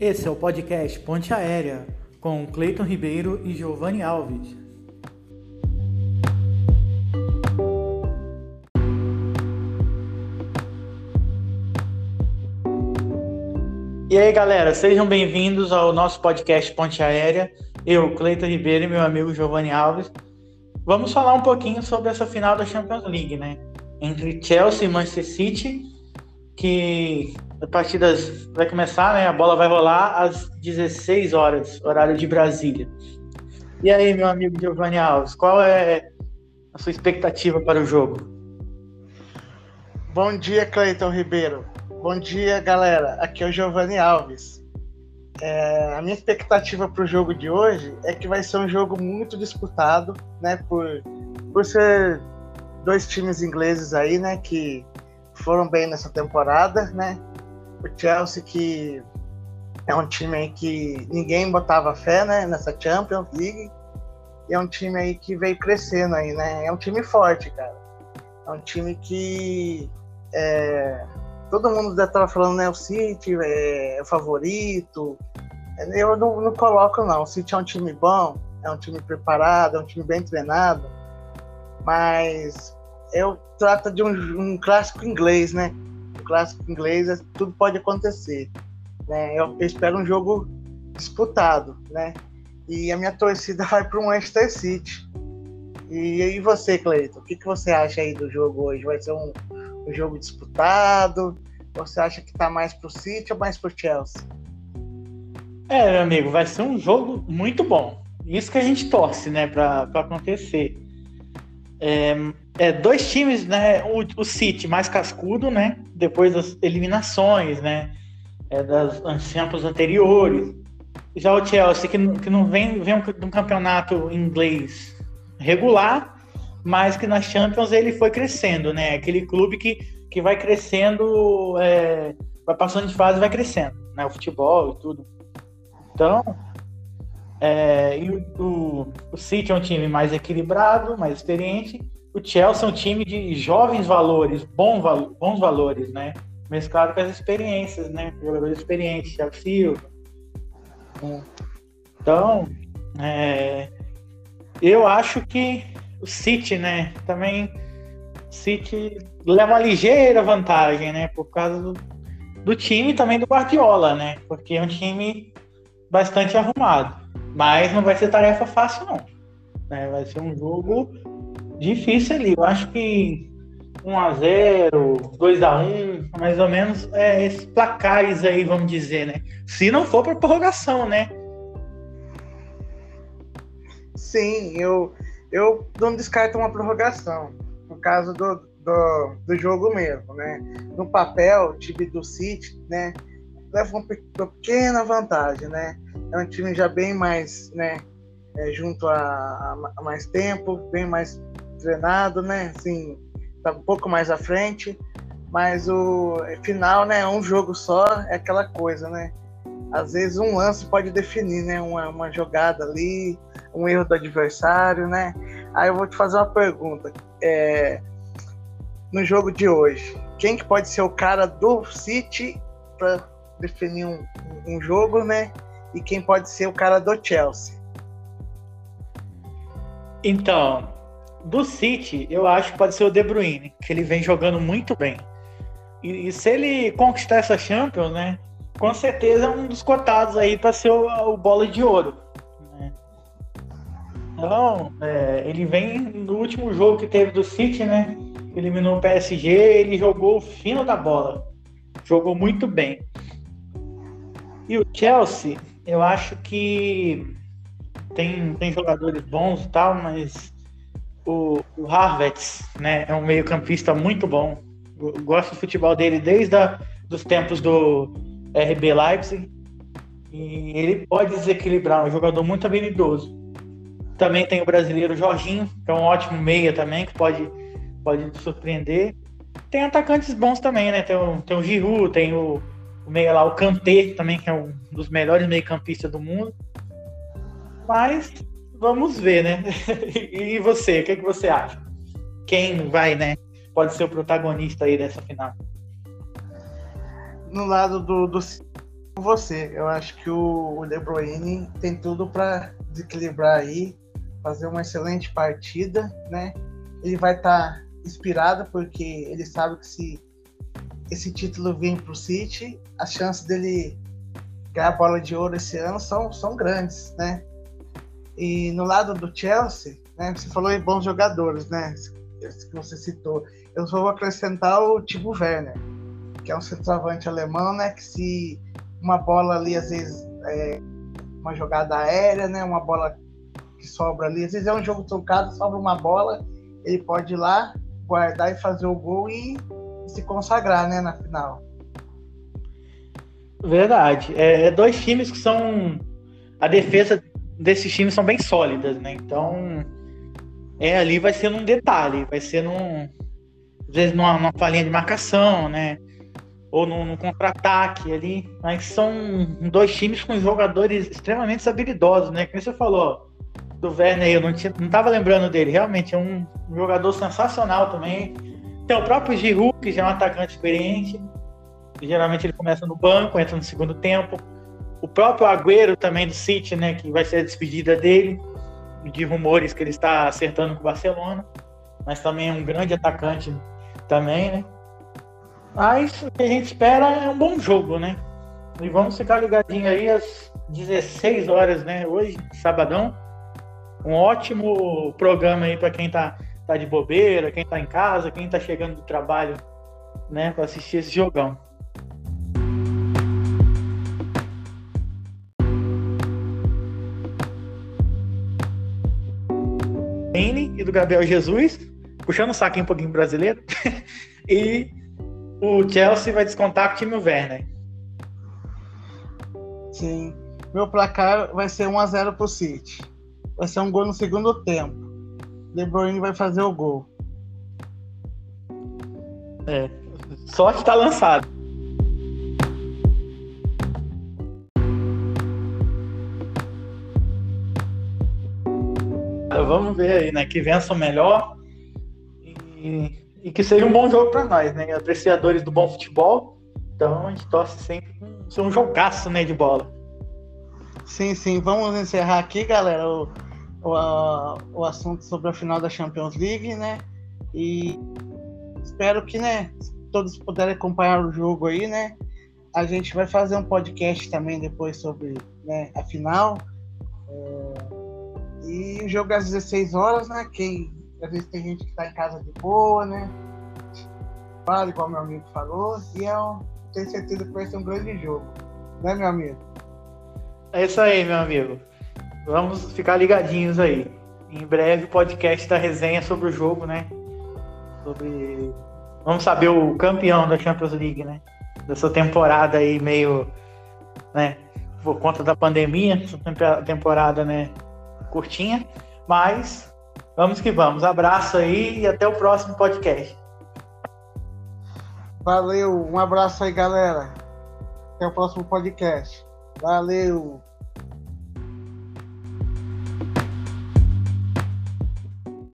Esse é o podcast Ponte Aérea com Cleiton Ribeiro e Giovanni Alves. E aí, galera, sejam bem-vindos ao nosso podcast Ponte Aérea. Eu, Cleiton Ribeiro e meu amigo Giovanni Alves. Vamos falar um pouquinho sobre essa final da Champions League, né? Entre Chelsea e Manchester City, que a partida vai começar, né? A bola vai rolar às 16 horas, horário de Brasília. E aí, meu amigo Giovanni Alves, qual é a sua expectativa para o jogo? Bom dia, Cleiton Ribeiro. Bom dia, galera. Aqui é o Giovanni Alves. É, a minha expectativa para o jogo de hoje é que vai ser um jogo muito disputado, né? Por, por ser dois times ingleses aí, né? Que foram bem nessa temporada, né? O Chelsea que é um time aí que ninguém botava fé, né? Nessa Champions League. E é um time aí que veio crescendo aí, né? É um time forte, cara. É um time que é, todo mundo já estava falando, né? O City é, o favorito. Eu não, não, coloco, não. O City é um time bom, é um time preparado, é um time bem treinado. Mas eu trato de um, um clássico inglês, né? Clássico inglês, é, tudo pode acontecer. Né? Eu, eu espero um jogo disputado, né? E a minha torcida vai para o Manchester City. E, e você, Cleiton? O que, que você acha aí do jogo hoje? Vai ser um, um jogo disputado? Você acha que está mais para o City ou mais para o Chelsea? É, meu amigo, vai ser um jogo muito bom. Isso que a gente torce, né, para acontecer. É, é, dois times, né, o, o, City mais cascudo, né, depois das eliminações, né, é, das tempos anteriores. Já o Chelsea, que, que não vem, vem de um campeonato inglês regular, mas que na Champions ele foi crescendo, né? Aquele clube que, que vai crescendo, é, vai passando de fase vai crescendo, né? O futebol e tudo. Então, é, e o, o, City é um time mais equilibrado, mais experiente. O Chelsea é um time de jovens valores, bom, bons valores, né? Mesclado com as experiências, né? Jogadores experientes, Thiago Silva. Então, é, eu acho que o City, né? Também City leva uma ligeira vantagem, né? Por causa do, do time também do Guardiola, né? Porque é um time bastante arrumado. Mas não vai ser tarefa fácil, não. Né? Vai ser um jogo difícil ali. Eu acho que 1x0, 2x1, mais ou menos, é, esses placares aí, vamos dizer, né? Se não for para prorrogação, né? Sim, eu, eu não descarto uma prorrogação, no caso do, do, do jogo mesmo, né? No papel, o time do City, né, leva uma pequena vantagem, né? É um time já bem mais, né, é, junto a, a, mais tempo, bem mais treinado, né? Assim, tá um pouco mais à frente, mas o final, né, é um jogo só, é aquela coisa, né? Às vezes um lance pode definir, né, uma, uma jogada ali, um erro do adversário, né? Aí eu vou te fazer uma pergunta. É, no jogo de hoje, quem que pode ser o cara do City para definir um, um jogo, né? E quem pode ser o cara do Chelsea? Então, do City, eu acho que pode ser o De Bruyne, que ele vem jogando muito bem. E, e se ele conquistar essa Champions, né? Com certeza é um dos cotados aí para ser o, o bola de ouro. Então, é, ele vem no último jogo que teve do City, né? Eliminou o PSG, ele jogou o fino da bola. Jogou muito bem. E o Chelsea, eu acho que tem, tem jogadores bons e tal, mas o, o né, é um meio-campista muito bom. Eu gosto do futebol dele desde a, dos tempos do RB Leipzig. E ele pode desequilibrar, um jogador muito habilidoso. Também tem o brasileiro Jorginho, que é um ótimo meia também, que pode, pode surpreender. Tem atacantes bons também, né? Tem o, tem o Giroud, tem o, o meia lá, o Kanté também, que é um dos melhores meio-campistas do mundo. Mas vamos ver, né? e você, o que, é que você acha? Quem vai, né? Pode ser o protagonista aí dessa final? No lado do, do você, eu acho que o, De Bruyne tem tudo para desequilibrar aí, fazer uma excelente partida, né? Ele vai estar tá inspirado porque ele sabe que se esse título vir para o City, as chances dele ganhar a bola de ouro esse ano são, são grandes, né? E no lado do Chelsea, né? Você falou em bons jogadores, né? que você citou. Eu só vou acrescentar o Timo Werner, que é um centroavante alemão, né? Que se uma bola ali, às vezes, é uma jogada aérea, né? Uma bola que sobra ali, às vezes é um jogo trocado, sobra uma bola, ele pode ir lá, guardar e fazer o gol e se consagrar, né? Na final. Verdade. É, é, dois times que são. A defesa desses times são bem sólidas, né? Então. É, ali vai ser num detalhe, vai ser num. Às vezes numa, numa falinha de marcação, né? Ou num, num contra-ataque ali. Mas são dois times com jogadores extremamente habilidosos, né? Como você falou, do Werner, eu não, tinha, não tava lembrando dele. Realmente é um jogador sensacional também. Tem o próprio Giroud, que já é um atacante experiente geralmente ele começa no banco, entra no segundo tempo. O próprio Agüero também do City, né, que vai ser a despedida dele, de rumores que ele está acertando com o Barcelona, mas também é um grande atacante também, né? Mas o que a gente espera é um bom jogo, né? E vamos ficar ligadinho aí às 16 horas, né? Hoje, sabadão. Um ótimo programa aí para quem tá, tá de bobeira, quem tá em casa, quem tá chegando do trabalho, né, para assistir esse jogão. E do Gabriel Jesus, puxando o saquinho um pouquinho brasileiro. e o Chelsea vai descontar com o time Werner. Sim. Meu placar vai ser 1x0 pro City. Vai ser um gol no segundo tempo. De Bruyne vai fazer o gol. É. Sorte tá lançado. Vamos ver aí, né? Que vença o melhor e, e que seja um bom jogo para nós, né? Apreciadores do bom futebol. Então a gente torce sempre ser um jogaço, né, de bola. Sim, sim. Vamos encerrar aqui, galera, o, o, a, o assunto sobre a final da Champions League, né? E espero que, né, todos puderem acompanhar o jogo aí, né? A gente vai fazer um podcast também depois sobre né, a final. É e o jogo é às 16 horas, né? Quem, às vezes tem gente que tá em casa de boa, né? Fala, igual meu amigo falou. E eu tenho certeza que vai ser um grande jogo. Né, meu amigo? É isso aí, meu amigo. Vamos ficar ligadinhos aí. Em breve, podcast da resenha sobre o jogo, né? Sobre. Vamos saber o campeão da Champions League, né? Dessa temporada aí meio. né? Por conta da pandemia, essa temporada, né? curtinha, mas vamos que vamos. Abraço aí e até o próximo podcast. Valeu, um abraço aí, galera. Até o próximo podcast. Valeu.